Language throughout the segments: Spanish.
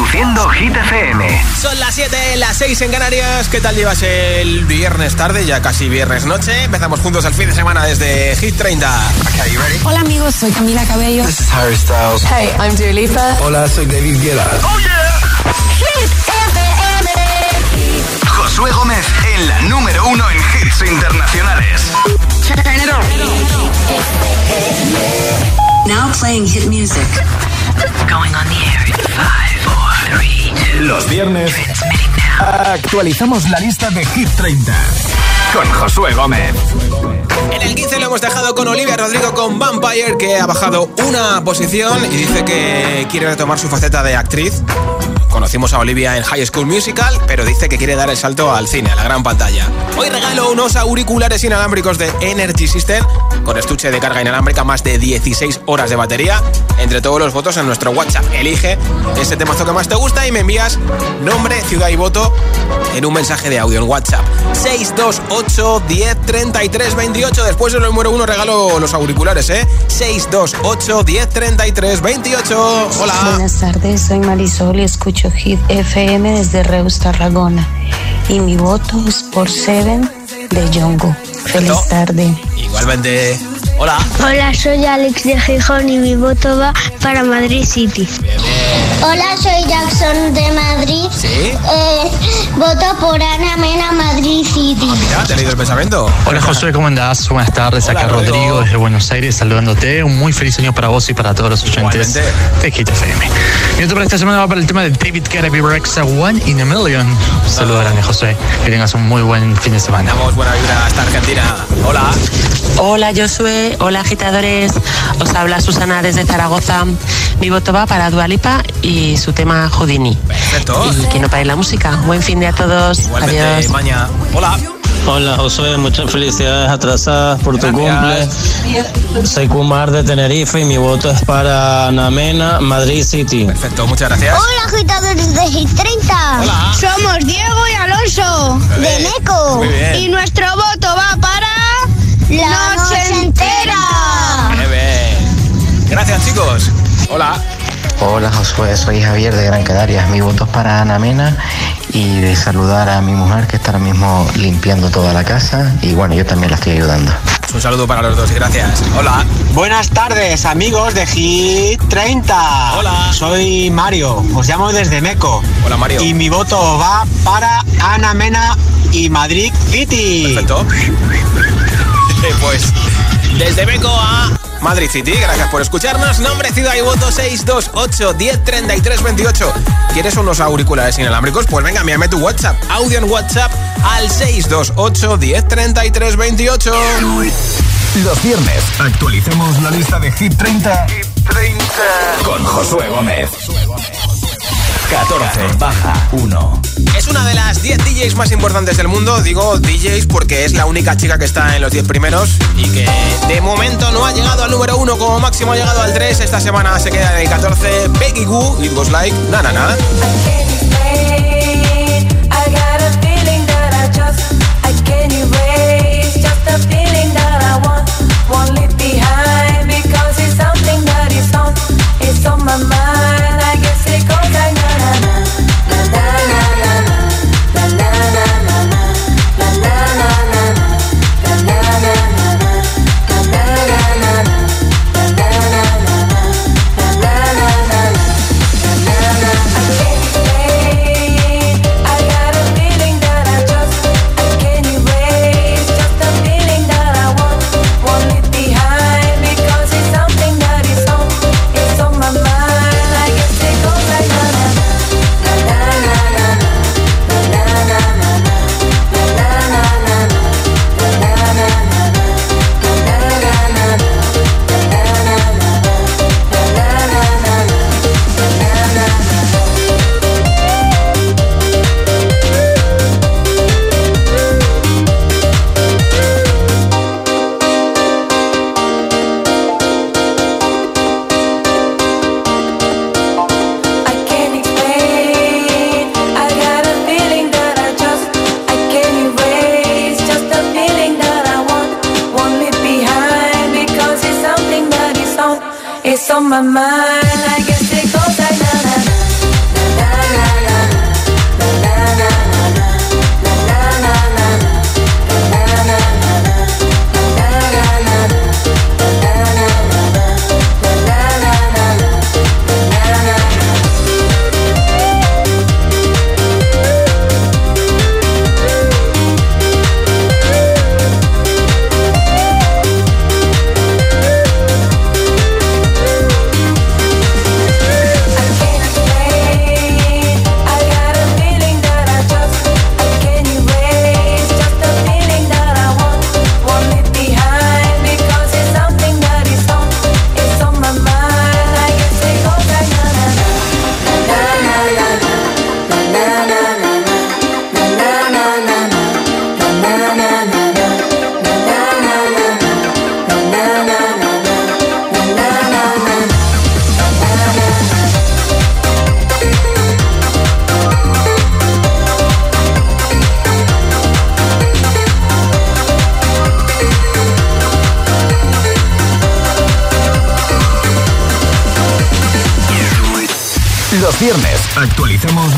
Reproduciendo Hit FM. Son las 7, las 6 en Canarias. ¿Qué tal llevas el viernes tarde? Ya casi viernes noche. Empezamos juntos el fin de semana desde Hit 30. Hola amigos, soy Camila Cabello. This is Harry Styles. Hey, I'm Dua Lipa. Hola, soy David Guetta. ¡Oh, yeah! Hit FM. Josué Gómez en la número uno en hits internacionales. Now playing hit music. Going on the air in five, four, three, two. Los viernes actualizamos la lista de Hit 30 con Josué Gómez. En el 15 lo hemos dejado con Olivia Rodrigo con Vampire, que ha bajado una posición y dice que quiere retomar su faceta de actriz. Conocimos a Olivia en High School Musical, pero dice que quiere dar el salto al cine, a la gran pantalla. Hoy regalo unos auriculares inalámbricos de Energy System con estuche de carga inalámbrica, más de 16 horas de batería. Entre todos los votos en nuestro WhatsApp, elige ese temazo que más te gusta y me envías nombre, ciudad y voto en un mensaje de audio en WhatsApp. 628 10 33 28. Después del número uno regalo los auriculares, ¿eh? 628 10 33 28. Hola. Buenas tardes, soy Marisol y escucho Hit FM desde Reus, Tarragona. Y mi voto es por Seven de Jongo. Feliz tarde. Igualmente. Hola. Hola, soy Alex de Gijón y mi voto va para Madrid City. Hola, soy Jackson de Madrid. ¿Sí? Eh, voto por Ana Mena Madrid City. Ah, mira, te he leído el pensamiento. Hola Josué, ¿cómo andás? Buenas tardes, Hola, acá Rodrigo. Rodrigo desde Buenos Aires saludándote. Un muy feliz año para vos y para todos los oyentes de Hit FM. Mi otro para esta semana va para el tema de David Guetta y Rexa One in a Million. Un saludo grande, Josué. Que tengas un muy buen fin de semana. Damos buena vibra hasta Argentina. Hola. Josué, hola agitadores, os habla Susana desde Zaragoza. Mi voto va para Dualipa y su tema Houdini. Perfecto. Y que no pare la música. Buen fin de a todos. Igualmente, Adiós. Maña. Hola. Hola Josué, muchas felicidades atrasadas por tu Gracias. cumple. Soy Kumar de Tenerife y mi voto es para Anamena, Madrid City. Perfecto, muchas gracias. Hola, agitadores de Hit 30. Hola. Somos Diego y Alonso De Neco. Muy bien. y nuestro voto va para La noche entera. Muy bien. Gracias, chicos. Hola. Hola Josué, soy Javier de Gran Canarias. Mi voto es para Ana Mena y de saludar a mi mujer que está ahora mismo limpiando toda la casa y bueno, yo también la estoy ayudando. Un saludo para los dos y gracias. Hola. Buenas tardes, amigos de Hit 30. Hola. Soy Mario, os llamo desde Meco. Hola, Mario. Y mi voto va para Ana Mena y Madrid City. Perfecto. Pues desde Beco a Madrid City, gracias por escucharnos. Nombre, ciudad y voto 628 10 33 28. ¿Quieres unos auriculares inalámbricos? Pues venga, envíame tu WhatsApp. Audio en WhatsApp al 628 10 33 28. Los viernes actualicemos la lista de Hit 30, con Josué Gómez. 14 baja 1. Es una de las 10 DJs más importantes del mundo. Digo DJs porque es la única chica que está en los 10 primeros y que de momento no ha llegado al número 1, como máximo ha llegado al 3. Esta semana se queda en el 14. Becky Goo, It Was Like, na na na. It's on my mind. I guess it goes like na na na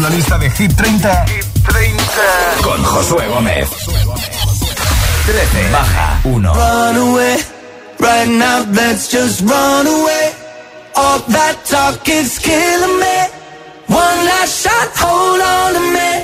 la lista de Hit 30, Hit 30. con Josué Gómez. 13 baja 1. Run away, right now let's just run away. All that talk is killing me. One last shot, hold on to me.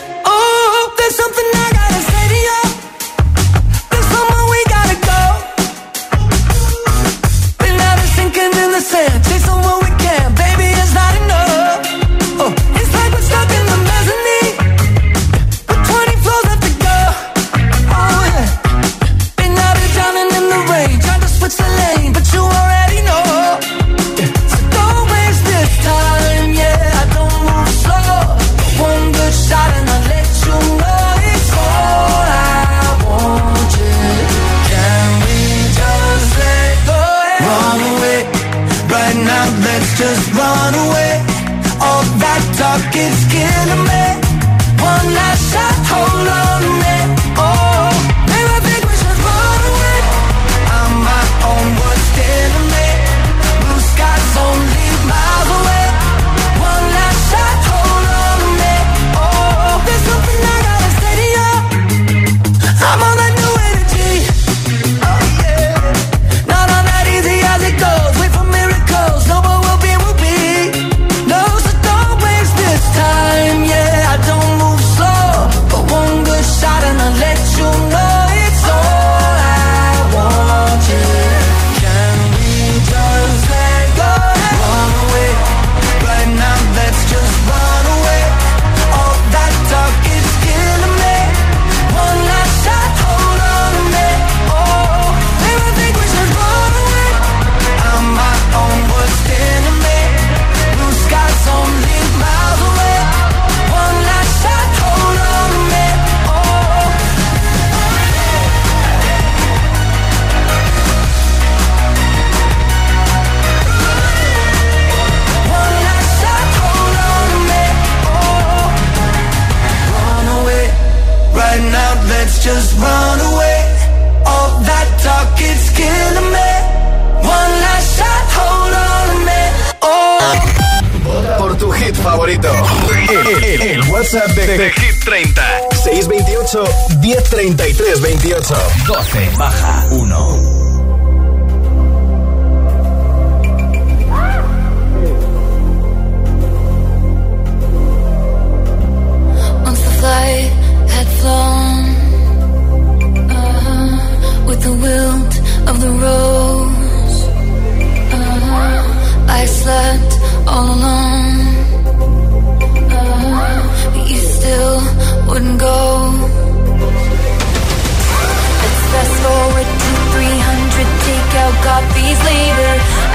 Copies later.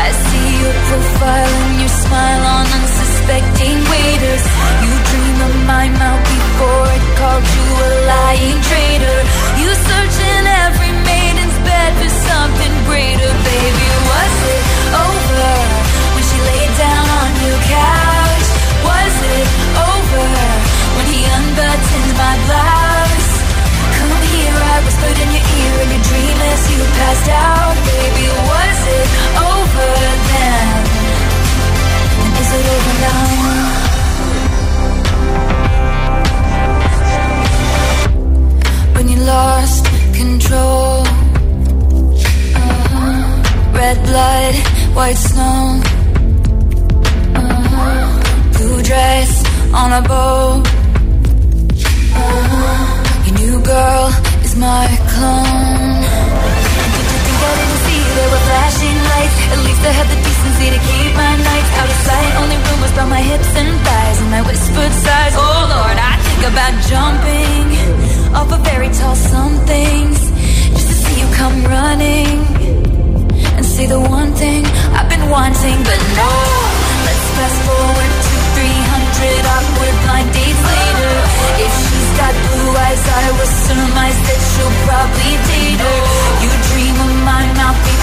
I see your profile and your smile on unsuspecting waiters. You dream of my mouth before it called you a lying traitor. You search in every maiden's bed for something greater, baby. Was it over when she laid down on your couch? Was it over when he unbuttoned my blouse? Come here, I whispered in your ear in your dream as you passed out. Baby, it over then? Is it over now? When you lost control, uh-huh. red blood, white snow, uh-huh. blue dress on a. Uh-huh. Your new girl is my clone. Flashing lights? At least I had the decency to keep my nights out of sight. Only rumors about my hips and thighs and my whispered sighs. Oh Lord, I think about jumping off a very tall somethings just to see you come running and say the one thing I've been wanting, but no. Let's fast forward to 300 awkward blind dates later. If she's got blue eyes, I will surmise that she'll probably date her. You dream of my mouth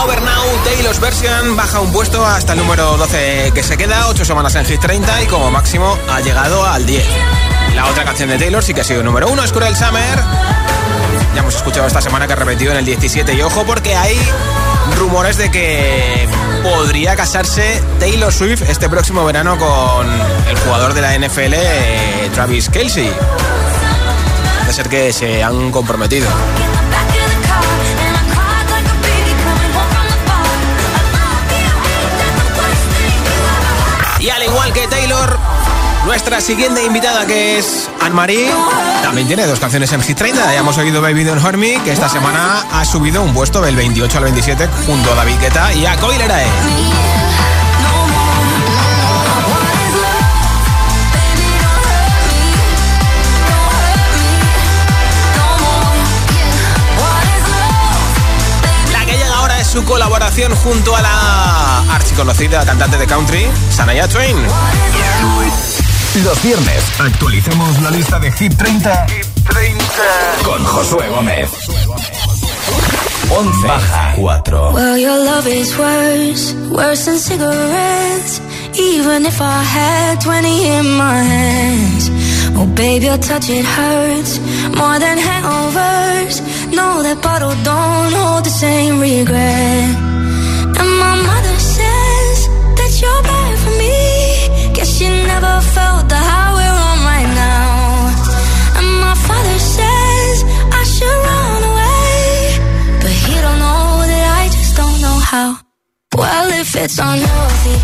Over Now, Taylor's Version baja un puesto hasta el número 12 que se queda, 8 semanas en Hit 30 y como máximo ha llegado al 10. La otra canción de Taylor sí que ha sido número 1, es Cruel Summer. Ya hemos escuchado esta semana que ha repetido en el 17 y ojo porque hay rumores de que podría casarse Taylor Swift este próximo verano con el jugador de la NFL, eh, Travis Kelsey. Parece ser que se han comprometido. Igual que Taylor, nuestra siguiente invitada que es Anne-Marie también tiene dos canciones en Hit 30. Ya hemos oído Baby Don't Hurt que esta semana ha subido un puesto del 28 al 27 junto a David Guetta y a Coilerae. Su colaboración junto a la archiconocida cantante de country, Sanaya Twain. Los viernes actualicemos la lista de Hit 30, 30. con Josué Gómez. 11 baja 4. Well, your love is worse, worse than cigarettes. Even if I had 20 in my hands. Oh, baby, your touch it hurts more than hangovers. No, that bottle don't hold the same regret. And my mother says that you're bad for me. Guess she never felt the high we're on right now. And my father says I should run away. But he don't know that I just don't know how. Well, if it's unhealthy,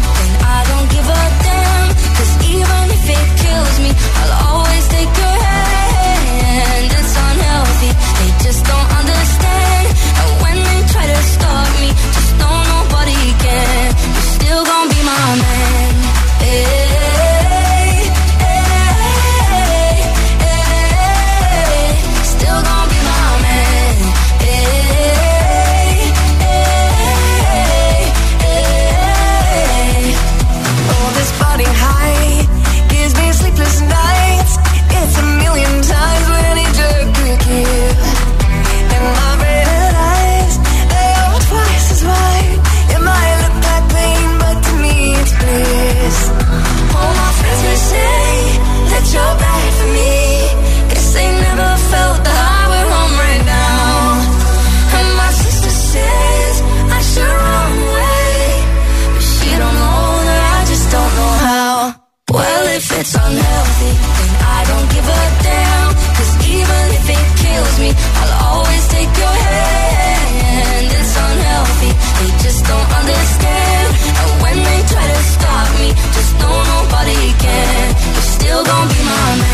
it's unhealthy, then I don't give a damn. Cause even if it kills me, I'll always take your hand. It's unhealthy, they just don't understand. And when they try to stop me, just know nobody can. You're still gonna be my man.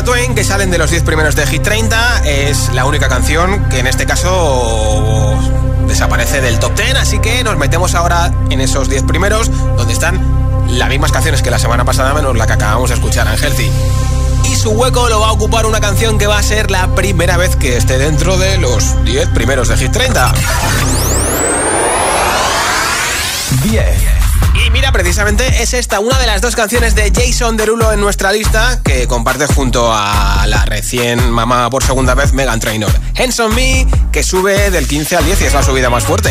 Twain, que salen de los 10 primeros de Hit 30, es la única canción que en este caso desaparece del top 10, así que nos metemos ahora en esos 10 primeros, donde están las mismas canciones que la semana pasada, menos la que acabamos de escuchar, Unhealthy. Y su hueco lo va a ocupar una canción que va a ser la primera vez que esté dentro de los 10 primeros de Hit 30. 10. Mira, precisamente es esta, una de las dos canciones de Jason Derulo en nuestra lista, que comparte junto a la recién mamá por segunda vez Megan Trainor. Hands on Me, que sube del 15 al 10 y es la subida más fuerte.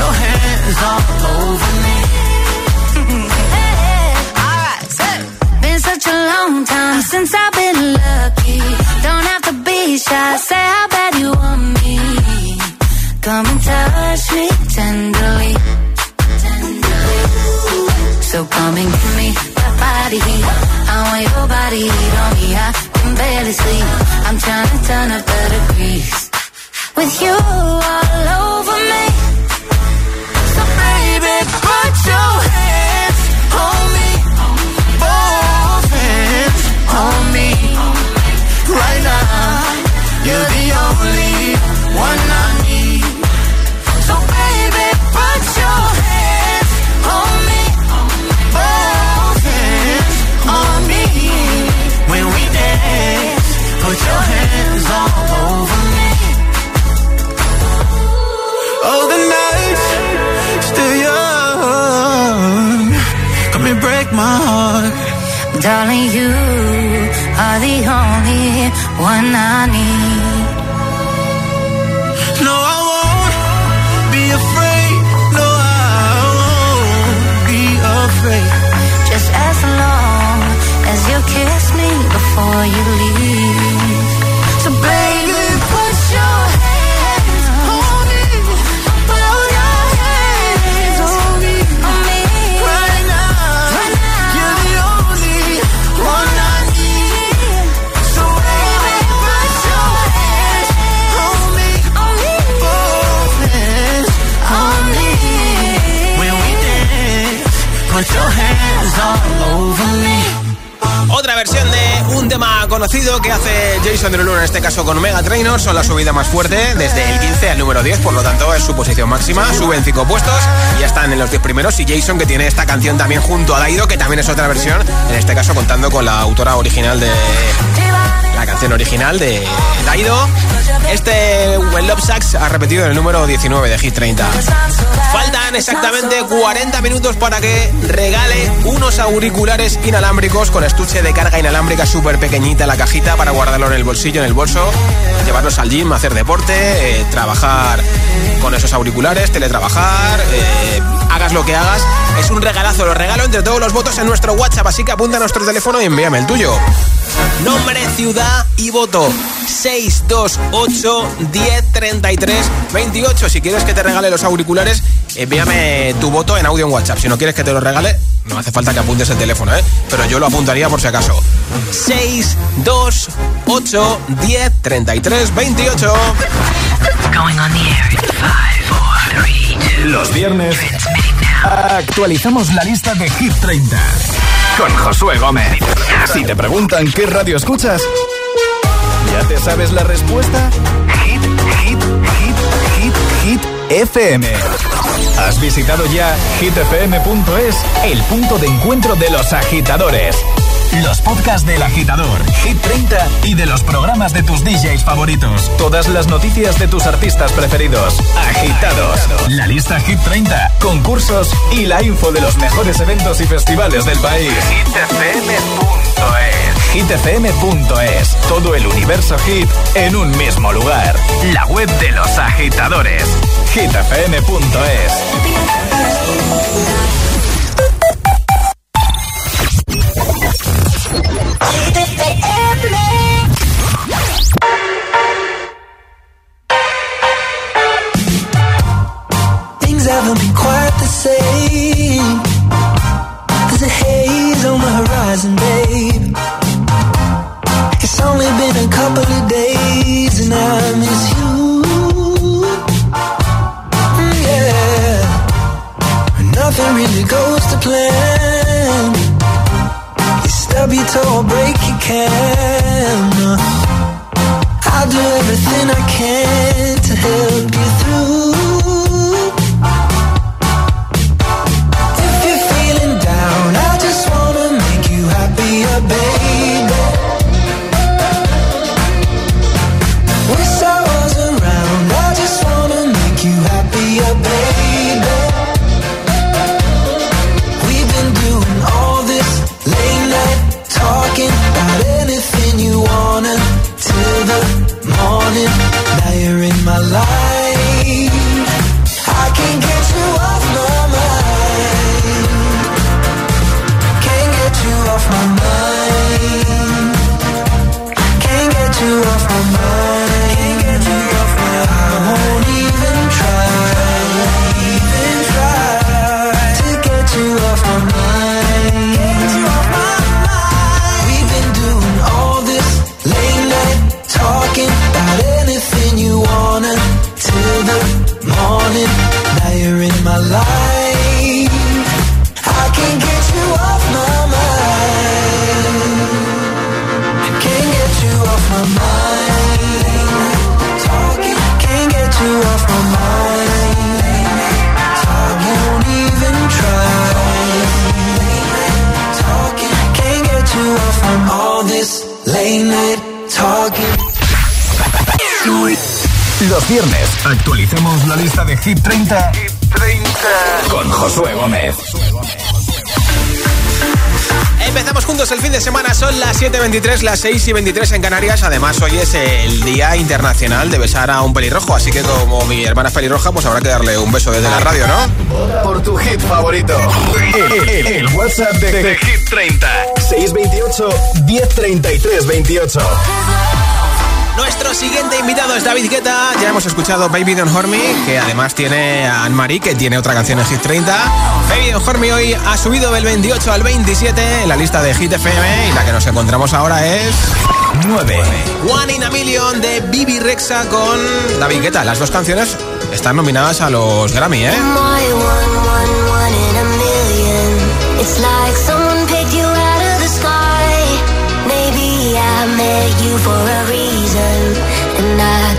your hands all over me. Alright, been such a long time since I've been lucky. Don't have to be shy, say how bad you want me. Come and touch me tenderly. So come and give me that body heat. I want your body heat on me. I can barely sleep. I'm trying to turn up the degrees. With you all over me. Baby, put your hands on me. One I need. No, I won't be afraid. No, I won't be afraid. Just as long as you kiss me before you leave. Con Mega Trainor, son la subida más fuerte desde el 15 al número 10, por lo tanto es su posición máxima, suben 5 puestos y ya están en los 10 primeros. Y Jason que tiene esta canción también junto a Daido, que también es otra versión, en este caso contando con la autora original de la canción original de Daido. Este When Love Sucks ha repetido en el número 19 de Hit 30. Faltan exactamente 40 minutos para que regale unos auriculares inalámbricos con estuche de carga inalámbrica súper pequeñita la cajita para guardarlo en el bolsillo, en el bolso, llevarlos al gym, hacer deporte, eh, trabajar con esos auriculares, teletrabajar, eh, lo que hagas. Es un regalazo, lo regalo entre todos los votos en nuestro WhatsApp, así que apunta a nuestro teléfono y envíame el tuyo. Nombre, ciudad y voto. 628 10 33 28. Si quieres que te regale los auriculares, envíame tu voto en audio en WhatsApp. Si no quieres que te lo regale, no hace falta que apuntes el teléfono, ¿eh? Pero yo lo apuntaría por si acaso. 628 10 33 28. Going on the air in five, four, three, two. Los viernes actualizamos la lista de Hit 30 con Josué Gómez. Si te preguntan qué radio escuchas, ¿ya te sabes la respuesta? FM. ¿Has visitado ya hitfm.es, el punto de encuentro de los agitadores? Los podcasts del agitador, Hit 30 y de los programas de tus DJs favoritos. Todas las noticias de tus artistas preferidos. Agitados. La lista Hit 30, concursos y la info de los mejores eventos y festivales del país. hitfm.es. Todo el universo hit en un mismo lugar. La web de los agitadores. hitfm.es. so I'll break your camera. I'll do everything I can to help my Actualicemos la lista de Hit 30, con Josué Gómez. Empezamos juntos el fin de semana, son las 7.23, las 6 y 23 en Canarias. Además, hoy es el Día Internacional de Besar a un Pelirrojo, así que como mi hermana es pelirroja, pues habrá que darle un beso desde la radio, ¿no? Por tu hit favorito. El, el, el WhatsApp de, de, de Hit 30. 628 1033 28. Nuestro siguiente invitado es David Guetta. Ya hemos escuchado Baby Don't Horn Me, que además tiene a Anne-Marie, que tiene otra canción en Hit 30. Baby Don't Horn Me hoy ha subido del 28 al 27 en la lista de Hit FM y la que nos encontramos ahora es... 9. One in a Million de Bibi Rexa con David Guetta. Las dos canciones están nominadas a los Grammy, ¿eh? you for a reason, and I.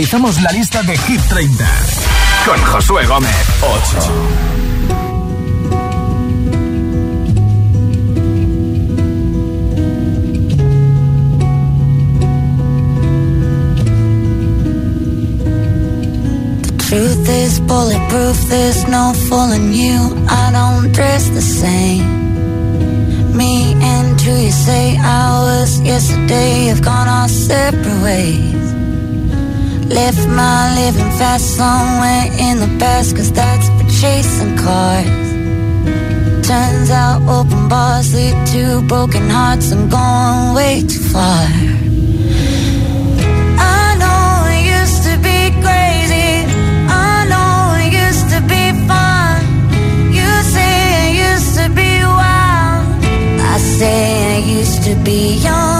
actualizamos la lista de Hit 30 con Josué Gómez. 8. Truth is bulletproof, there's no fooling you. I don't dress the same. Me and who you say I was yesterday have gone our separate ways. Left my living fast somewhere in the past, cause that's for chasing cars. Turns out open bars lead to broken hearts. I'm going way too far. I know it used to be crazy. I know it used to be fun. You say it used to be wild. I say I used to be young.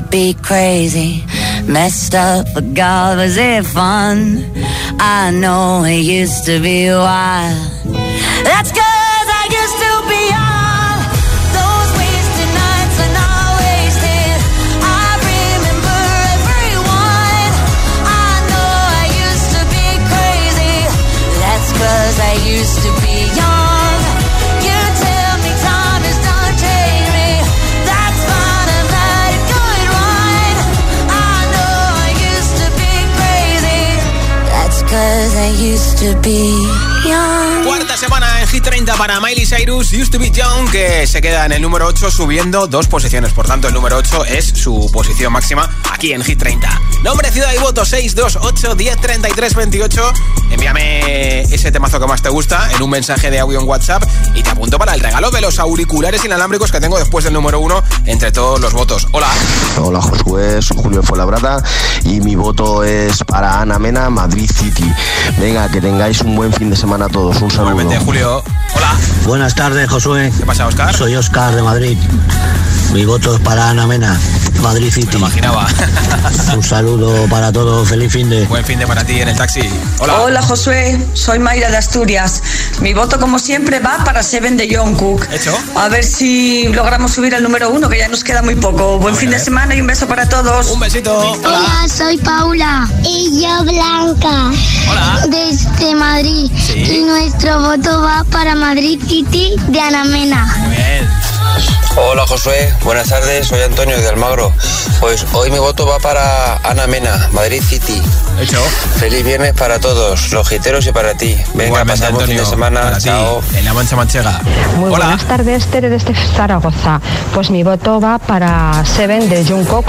To be crazy, messed up, but God, was it fun? I know it used to be wild. That's cause I used to be all. Those wasted nights and all. I remember everyone. I know I used to be crazy. That's I used to be cause I used to be Hit 30 para Miley Cyrus, Used to be Young, que se queda en el número 8 subiendo dos posiciones. Por tanto, el número 8 es su posición máxima aquí en Hit 30. Nombre, ciudad y voto 628 10 33 28. Envíame ese temazo que más te gusta en un mensaje de audio en WhatsApp y te apunto para el regalo de los auriculares inalámbricos que tengo después del número 1 entre todos los votos. Hola. Hola Josué, soy Julio Fuenlabrada y mi voto es para Ana Mena, Madrid City. Venga, que tengáis un buen fin de semana todos. Un saludo. Julio. Hola. Buenas tardes, Josué. ¿Qué pasa, Oscar? Soy Oscar de Madrid. Mi voto es para Ana Mena, Madrid City. Me imaginaba. Un saludo para todos, feliz fin de. Buen fin de para ti en el taxi. Hola. Hola Josué, soy Mayra de Asturias. Mi voto como siempre va para Seven de John Cook. ¿Hecho? A ver si logramos subir al número uno, que ya nos queda muy poco. Buen fin de semana y un beso para todos. Un besito. Hola, soy Paula. Y yo Blanca. Hola. Desde Madrid. Sí. Y nuestro voto va para Madrid City de Ana Mena. Muy bien. Hola Josué, buenas tardes, soy Antonio de Almagro. Pues hoy mi voto va para Ana Mena, Madrid City. Hecho. Feliz viernes para todos, los giteros y para ti. Venga, Igualmente, pasamos fin de semana. para ti, Chao. En la mancha manchega. Muy Hola. buenas tardes, Tere desde Zaragoza. Pues mi voto va para Seven de Jungkook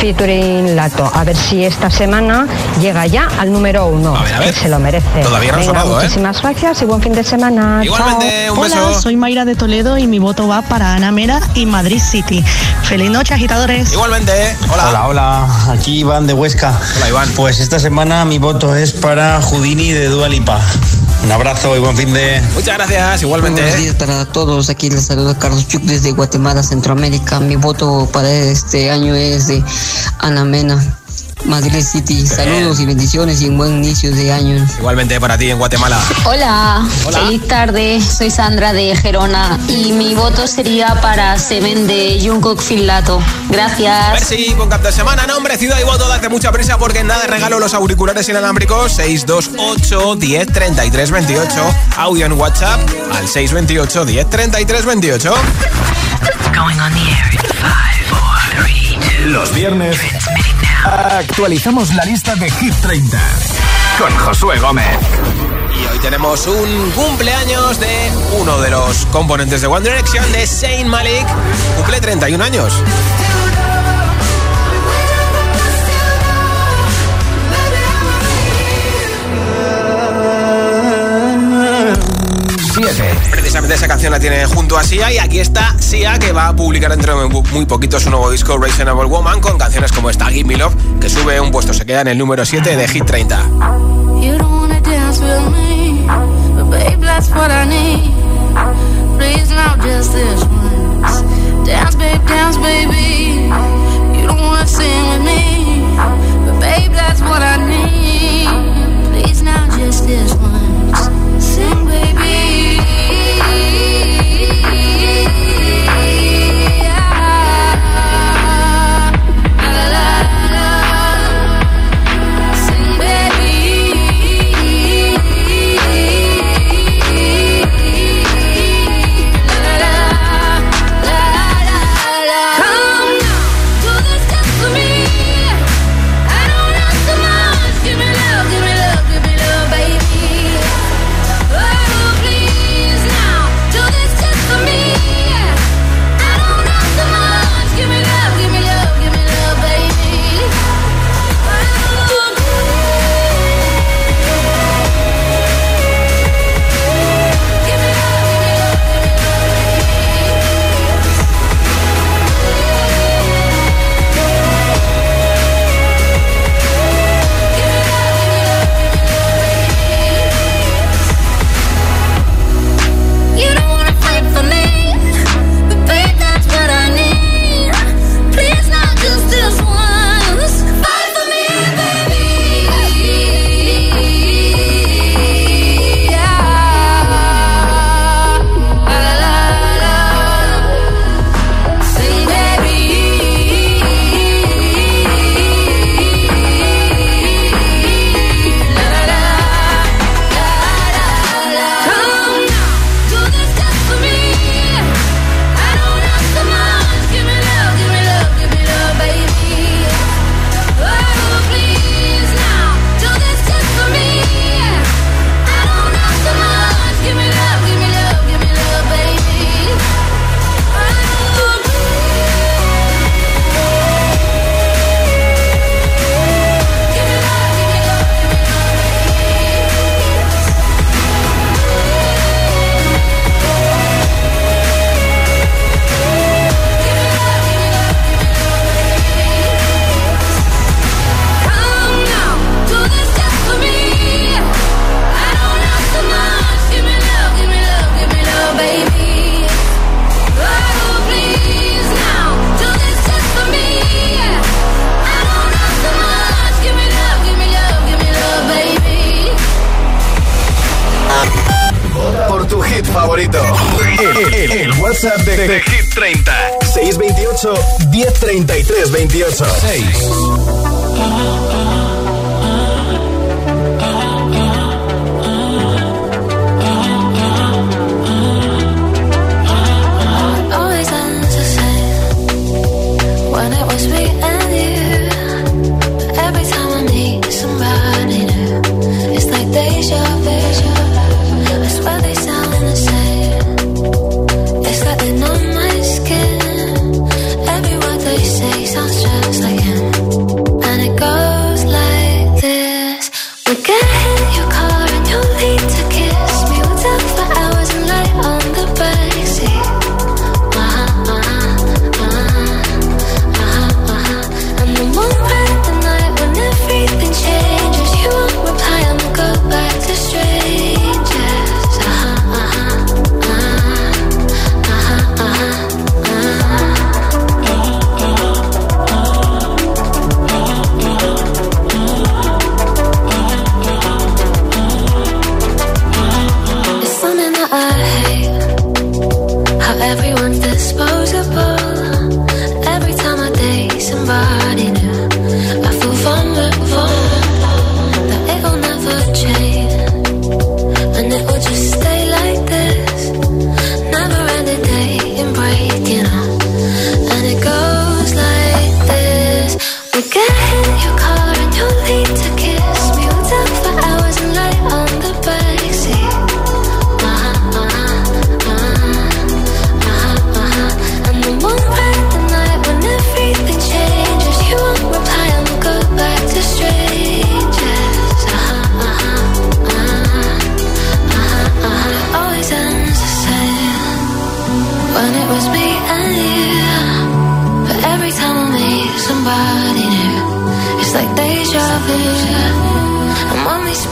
featuring Lato. A ver si esta semana llega ya al número uno. A ver, a ver. Que se lo merece. Todavía no ha Venga, sonado, ¿eh? Muchísimas gracias y buen fin de semana. Igualmente, Chao. un beso. Hola, soy Mayra de Toledo y mi voto va para Ana Mera y Madrid City. Feliz noche, agitadores. Igualmente. Hola. Hola, hola, aquí Iván de Huesca. Hola, Iván. Pues esta semana mi voto es para Houdini de Dua Lipa. Un abrazo y buen fin de. Muchas gracias, igualmente. Buenos días para todos. Aquí les saluda Carlos Chuc desde Guatemala, Centroamérica. Mi voto para este año es de Ana Mena. Madrid City. Saludos y bendiciones y un buen inicio de año. Igualmente para ti en Guatemala. Hola, Hola. feliz tarde. Soy Sandra de Gerona y mi voto sería para Seven de Jungkook Filato. Gracias. Merci, buen cap de semana. Nombre, ciudad y voto. Date mucha prisa porque en nada regalo los auriculares inalámbricos 628 10 33 28. Audio en WhatsApp al 628 10 33 28. Going on the air in five, four, three, two. Los viernes actualizamos la lista de Hit 30 con Josué Gómez. Y hoy tenemos un cumpleaños de uno de los componentes de One Direction, de Saint Malik. Cumple 31 años. Esa canción la tiene junto a Sia y aquí está Sia que va a publicar dentro de muy poquito su nuevo disco Reasonable Woman con canciones como esta Give Me Love que sube un puesto, se queda en el número 7 de Hit 30. You don't wanna dance with me, but 30. 628 1033 28. 6.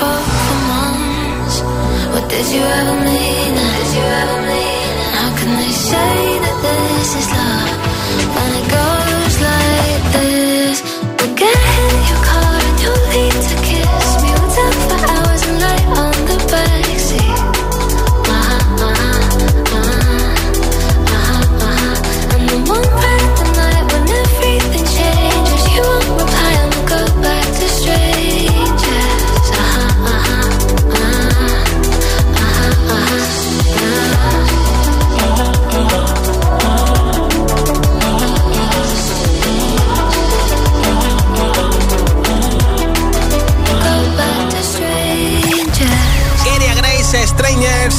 Spoke for months, what did you ever mean? Did you ever mean? How can they say that this is love when it goes like this?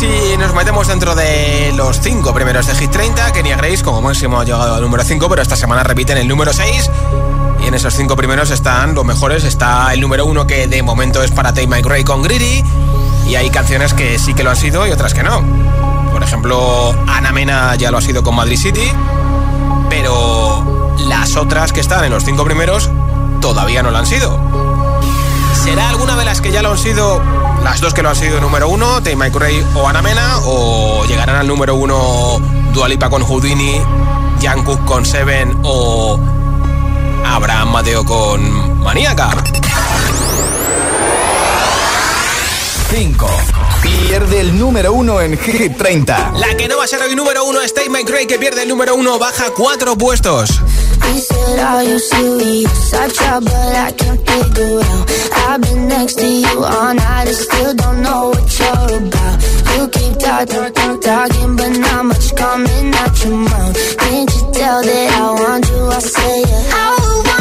Y nos metemos dentro de los cinco primeros de Hit 30. Kenia Grace como máximo ha llegado al número 5, pero esta semana repiten el número 6. Y en esos cinco primeros están los mejores. Está el número 1 que de momento es para Take My Gray con Greedy. Y hay canciones que sí que lo han sido y otras que no. Por ejemplo, Ana Mena ya lo ha sido con Madrid City. Pero las otras que están en los cinco primeros todavía no lo han sido. ¿Será alguna de las que ya lo han sido, las dos que lo han sido número uno, Take My Gray o Ana Mena? ¿O llegarán al número uno Dualipa con Houdini, Jungkook con Seven o Abraham Mateo con Maníaca? 5. Pierde el número 1 en Hit 30. La que no va a ser hoy número uno es Take My Gray, que pierde el número uno, baja cuatro puestos. He said, Are you serious? I try, but I can't figure out. I've been next to you all night and still don't know what you're about. You keep talking, talking, talking, but not much coming out your mouth. Can't you tell that I want you? I say it. I want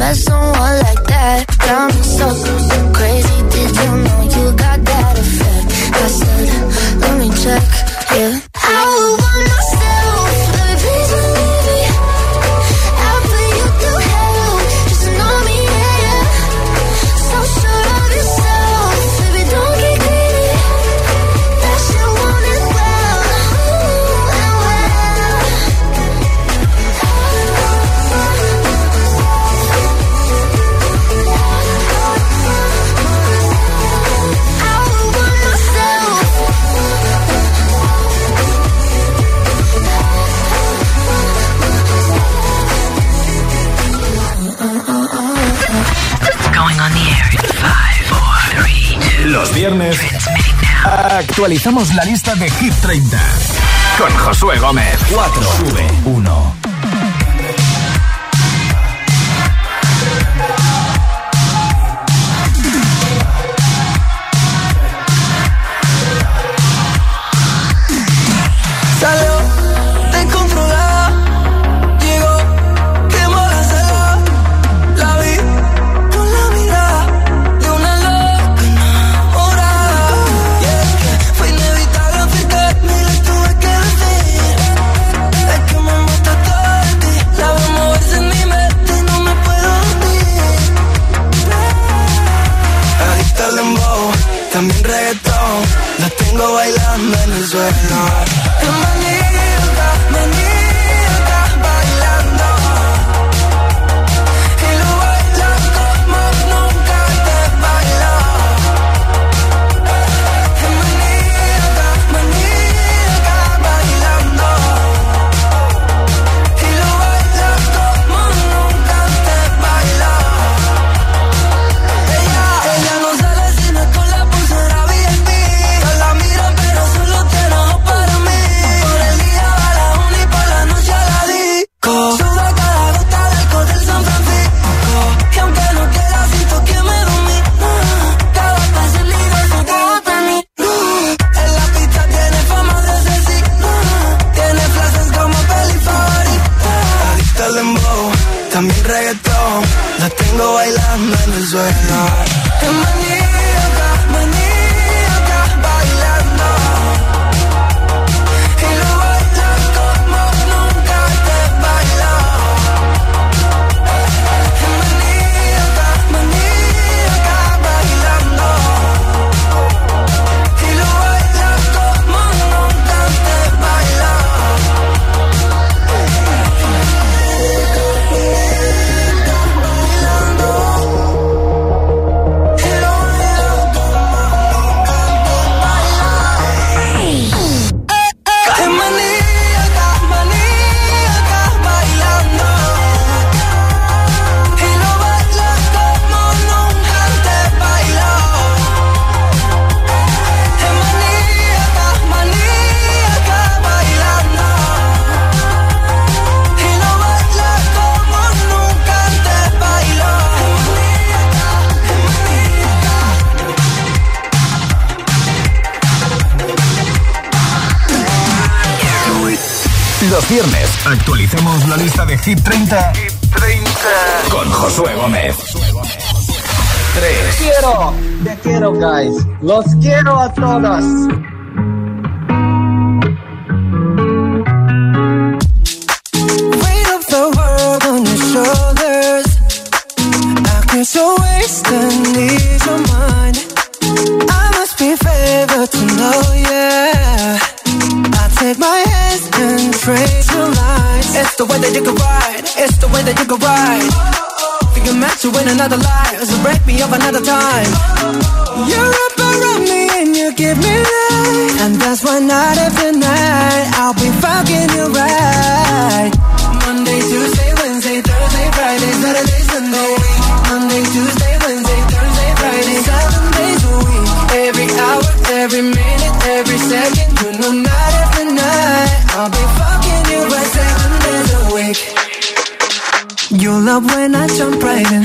that's on actualizamos la lista de Hit 30 con Josué Gómez. 4. Sube 1. bailando en el suelo. Lista de Hit 30, con Josué Gómez. 3. Quiero, te quiero, guys. Los quiero a todos. Life, so break me up another time. You're up around me and you give me life, and that's why night after night I'll be fucking you right. Monday, Tuesday, Wednesday, Thursday, Friday, Saturday, Sunday. Monday, Tuesday, Wednesday, Thursday, Friday, seven days a week. Every hour, every minute, every second, you know night after night I'll be fucking you right seven days a week. You love when I jump right in.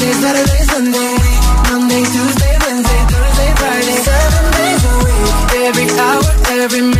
Friday, Saturday, Sunday. Monday, Tuesday, Wednesday, Thursday, Friday, seven days a week. Every hour, every minute,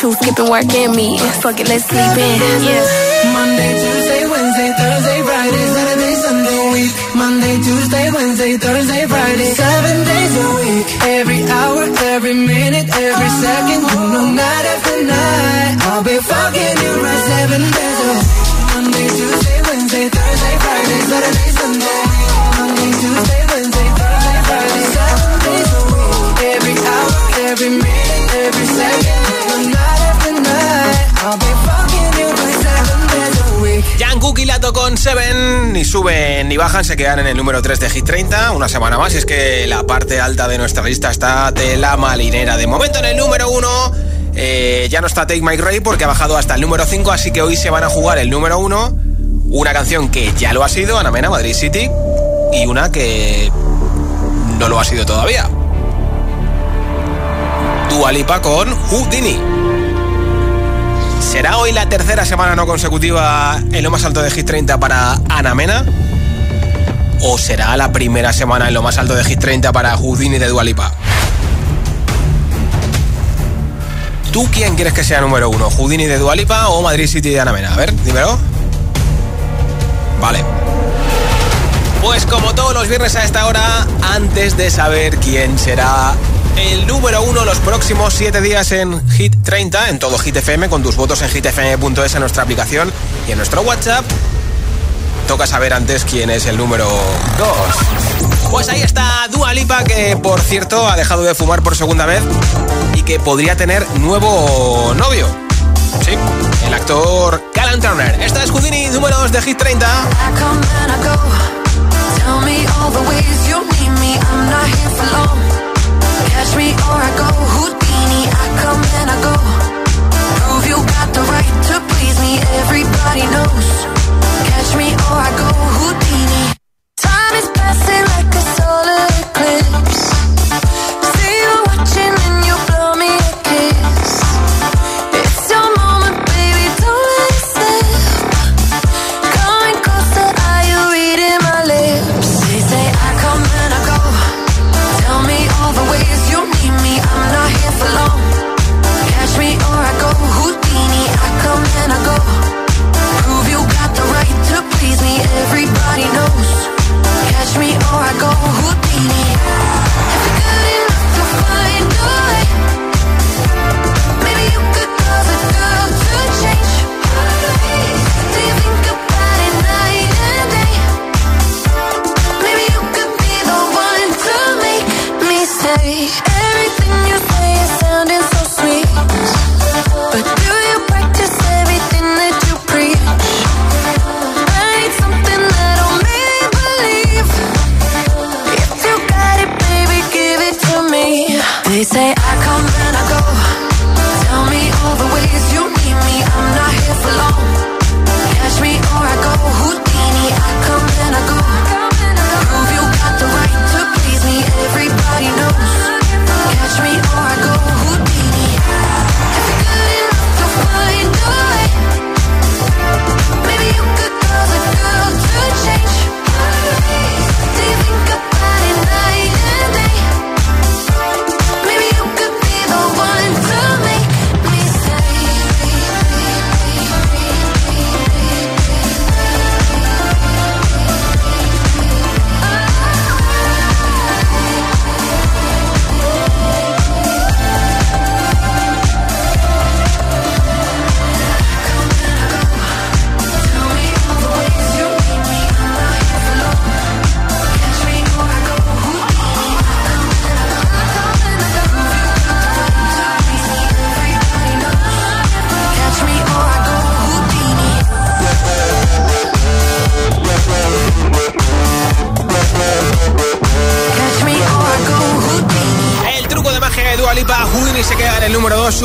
You skipping work and me. Fuck it, let's sleep in. Yeah. Monday, Tuesday, Wednesday, Thursday, Friday, Saturday, Sunday, week. Monday, Tuesday, Wednesday, Thursday, Friday, seven days a week. Every hour, every minute, every second, you know night after night. I'll be fucking Seven ni suben ni bajan, se quedan en el número 3 de Hit 30, una semana más. Y es que la parte alta de nuestra lista está de la malinera. De momento en el número 1 ya no está Take My Ray porque ha bajado hasta el número 5, así que hoy se van a jugar el número 1, una canción que ya lo ha sido, Ana Mena, Madrid City, y una que no lo ha sido todavía. Dua Lipa con Houdini. ¿Será hoy la tercera semana no consecutiva en lo más alto de Hit 30 para Ana Mena? ¿O será la primera semana en lo más alto de Hit 30 para Houdini de Dualipa? ¿Tú quién quieres que sea número uno? ¿Houdini de Dualipa o Madrid City de Ana Mena? A ver, dímelo. Vale. Pues como todos los viernes a esta hora, antes de saber quién será el número uno los próximos siete días en Hit 30, en todo Hit FM, con tus votos en hitfm.es en nuestra aplicación y en nuestro WhatsApp, toca saber antes quién es el número 2. Pues ahí está Dua Lipa, que por cierto ha dejado de fumar por segunda vez y que podría tener nuevo novio. Sí, el actor Callan Turner. Esta es Houdini, número 2 de Hit 30. Catch me or I go Houdini, I come and I go. Prove you got the right to please me, everybody knows. Catch me or I go Houdini.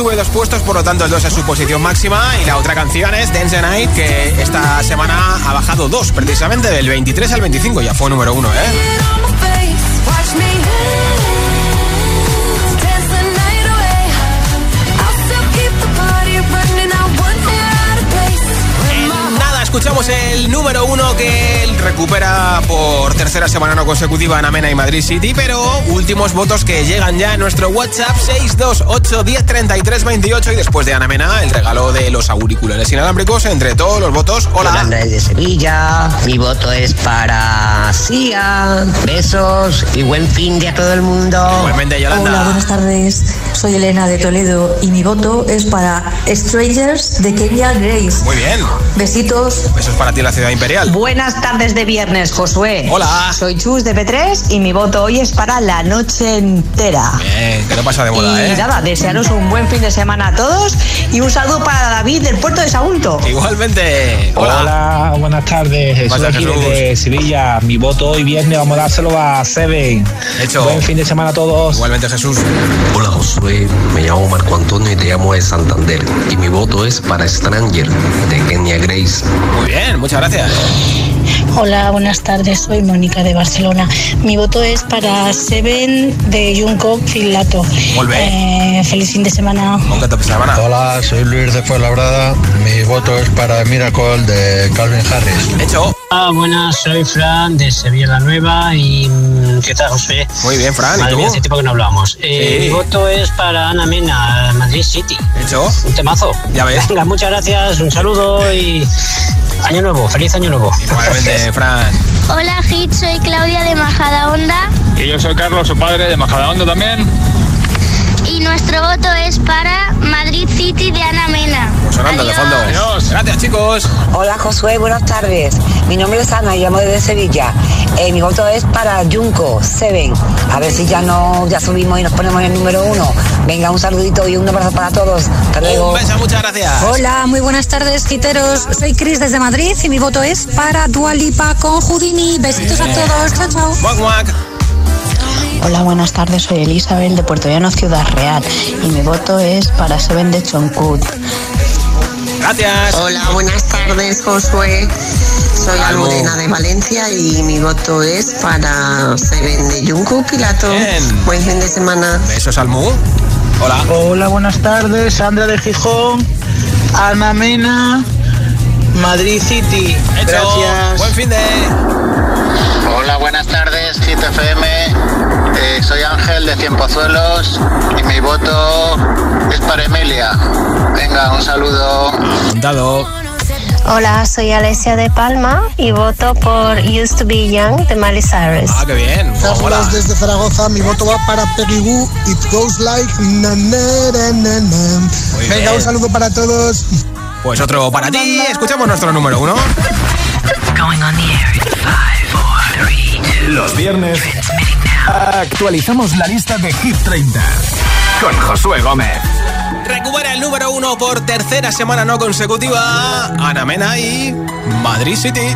Sube dos puestos, por lo tanto el 2 es su posición máxima. Y la otra canción es Dance the Night, que esta semana ha bajado dos, precisamente del 23 al 25, ya fue número 1, ¿eh? Escuchamos el número 1 que él recupera por tercera semana no consecutiva en Amena y Madrid City, pero últimos votos que llegan ya en nuestro WhatsApp 628 10 28 y después de Ana Mena el regalo de los auriculares inalámbricos entre todos los votos. Hola. Yolanda desde Sevilla. Mi voto es para Sia. Besos y buen fin de a todo el mundo. Igualmente, Yolanda. Hola, buenas tardes. Soy Elena de Toledo y mi voto es para Strangers de Kenya Grace. Muy bien. Besitos. Eso es para ti la ciudad imperial. Buenas tardes de viernes, Josué. Hola. Soy Chus de P3 y mi voto hoy es para la noche entera. Bien, que no pasa de moda, y ¿eh? nada, desearos un buen fin de semana a todos y un saludo para David del puerto de Sagunto. Igualmente. Hola, buenas tardes. Jesús pasa, aquí Jesús? desde Sevilla. Mi voto hoy viernes vamos a dárselo a Seven. Hecho. Buen fin de semana a todos. Igualmente Jesús. Hola Josué, me llamo Marco Antonio y te llamo de Santander. Y mi voto es para Stranger de Kenya Grace. Muy bien, muchas gracias. Hola, buenas tardes. Soy Mónica de Barcelona. Mi voto es para Seven de Jungkook Filato. Eh, feliz fin de semana. Hola, soy Luis de Fuenlabrada. Mi voto es para Miracle de Calvin Harris. Hecho. Hola, buenas, soy Fran de Sevilla la Nueva y mm, ¿qué tal, José? Muy bien, Fran, ¿y Madre tú? mía, hace tiempo que no hablábamos. Eh, Sí. Mi voto es para Ana Mena, Madrid City. Hecho. Un temazo. Ya ves. Venga, muchas gracias, un saludo y año nuevo, feliz año nuevo. Igualmente, Fran. Hola, Hit, soy Claudia de Majadahonda Y yo soy Carlos, su padre de Majadahonda también. Y nuestro voto es para Madrid City de Ana Mena. Pues sonando de fondo. Gracias, chicos. Hola Josué, buenas tardes. Mi nombre es Ana y llamo desde Sevilla. Eh, mi voto es para Junco, Seven. A ver si ya no, ya subimos y nos ponemos en el número uno. Venga, un saludito y un abrazo para todos. Hasta luego. Un beso, muchas gracias. Hola, muy buenas tardes, giteros. Soy Cris desde Madrid y mi voto es para Dualipa con Houdini. Besitos a todos. Chao, chao. Guac, guac. Hola, buenas tardes. Soy Elizabeth de Puerto Llano, Ciudad Real. Y mi voto es para Seven de Choncut. Gracias. Hola, buenas tardes, Josué. Soy Algo. Almudena de Valencia y mi voto es para Seven de Jungkook Pilato. Buen fin de semana. Besos al Mu. Hola. Hola, buenas tardes. Sandra de Gijón, Ana Mena, Madrid City. Hecho. Gracias. Buen fin de. Hola, buenas tardes, Hit FM. Eh, soy Ángel de Cienpozuelos y mi voto es para Emilia. Venga, un saludo. Apuntado. Hola, soy Alessia de Palma y voto por Used to Be Young de Miley Cyrus. Ah, qué bien. Carlos desde Zaragoza, mi voto va para Peggy Goo, It Goes Like na, na, na, na, na. Muy Venga, bien. un saludo para todos. Pues otro para ti. Escuchamos nuestro número uno. Going on the air Los viernes actualizamos la lista de Hit 30 con Josué Gómez. Recupera el número uno por tercera semana no consecutiva. Ana Mena y Madrid City.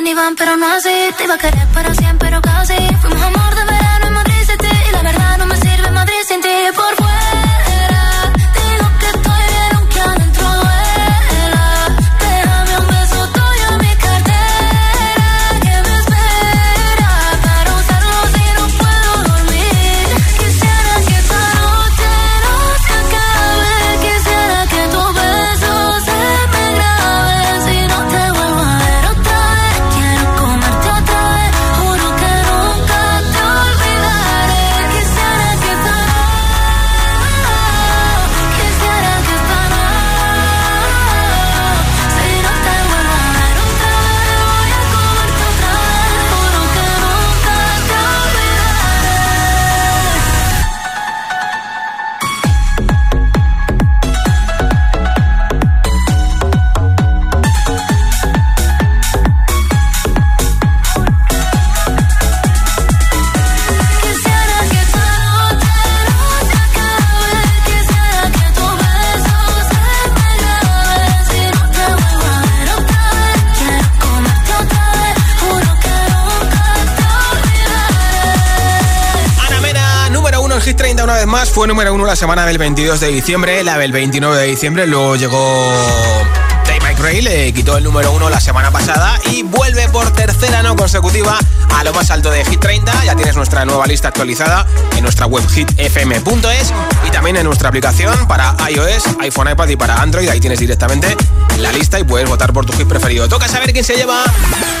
Vienen y van, pero no así. Te iba a querer para siempre, pero casi. Fuimos amor más. Fue número uno la semana del 22 de diciembre, la del 29 de diciembre. Luego llegó Dave Ray le quitó el número uno la semana pasada y vuelve por tercera no consecutiva a lo más alto de Hit 30. Ya tienes nuestra nueva lista actualizada en nuestra web hitfm.es y también en nuestra aplicación para iOS, iPhone, iPad y para Android. Ahí tienes directamente la lista y puedes votar por tu hit preferido. Toca saber quién se lleva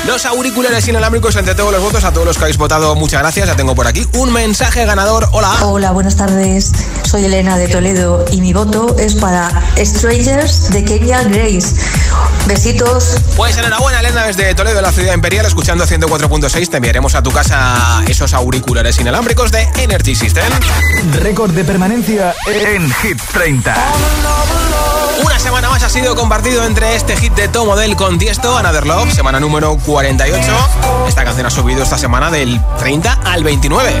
los auriculares inalámbricos entre todos los votos. A todos los que habéis votado, muchas gracias. Ya tengo por aquí un mensaje ganador. Hola. Hola, buenas tardes. Soy Elena de Toledo y mi voto es para Strangers de Kenya Grace. Besitos. Pues enhorabuena, Elena, desde Toledo, la ciudad imperial, escuchando 104.6. Te enviaremos a tu casa esos auriculares inalámbricos de Energy System. Récord de permanencia en Hit 30. Una semana más ha sido compartido entre este hit de Tom Odell con Tiesto, Another Love, semana número 48. Esta canción ha subido esta semana del 30 al 29.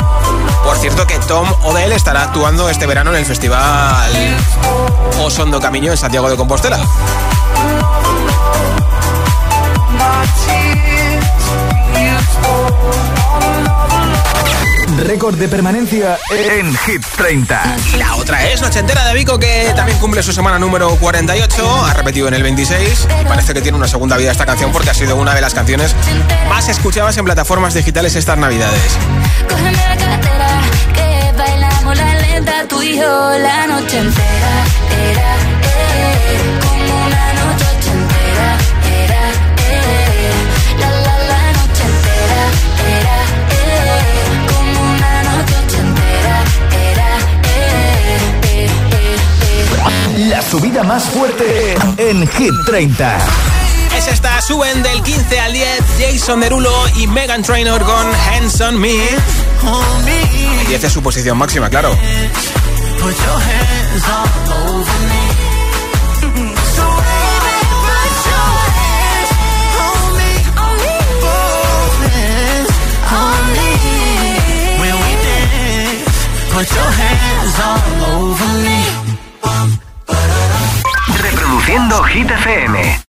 Por cierto que Tom Odell estará actuando este verano en el festival Osondo Camino en Santiago de Compostela. Récord de permanencia en Hit 30. Y la otra es Noche Entera de Vico, que también cumple su semana número 48. Ha repetido en el 26. Parece que tiene una segunda vida esta canción porque ha sido una de las canciones más escuchadas en plataformas digitales estas navidades. Cógeme la cartera, que bailamos la lenta tú y yo la noche entera. Era, La subida más fuerte en Hit 30. Es esta, suben del 15 al 10 Jason Derulo y Megan Trainor con Hands on Me. El 10 es su posición máxima, claro. Haciendo Hit FM.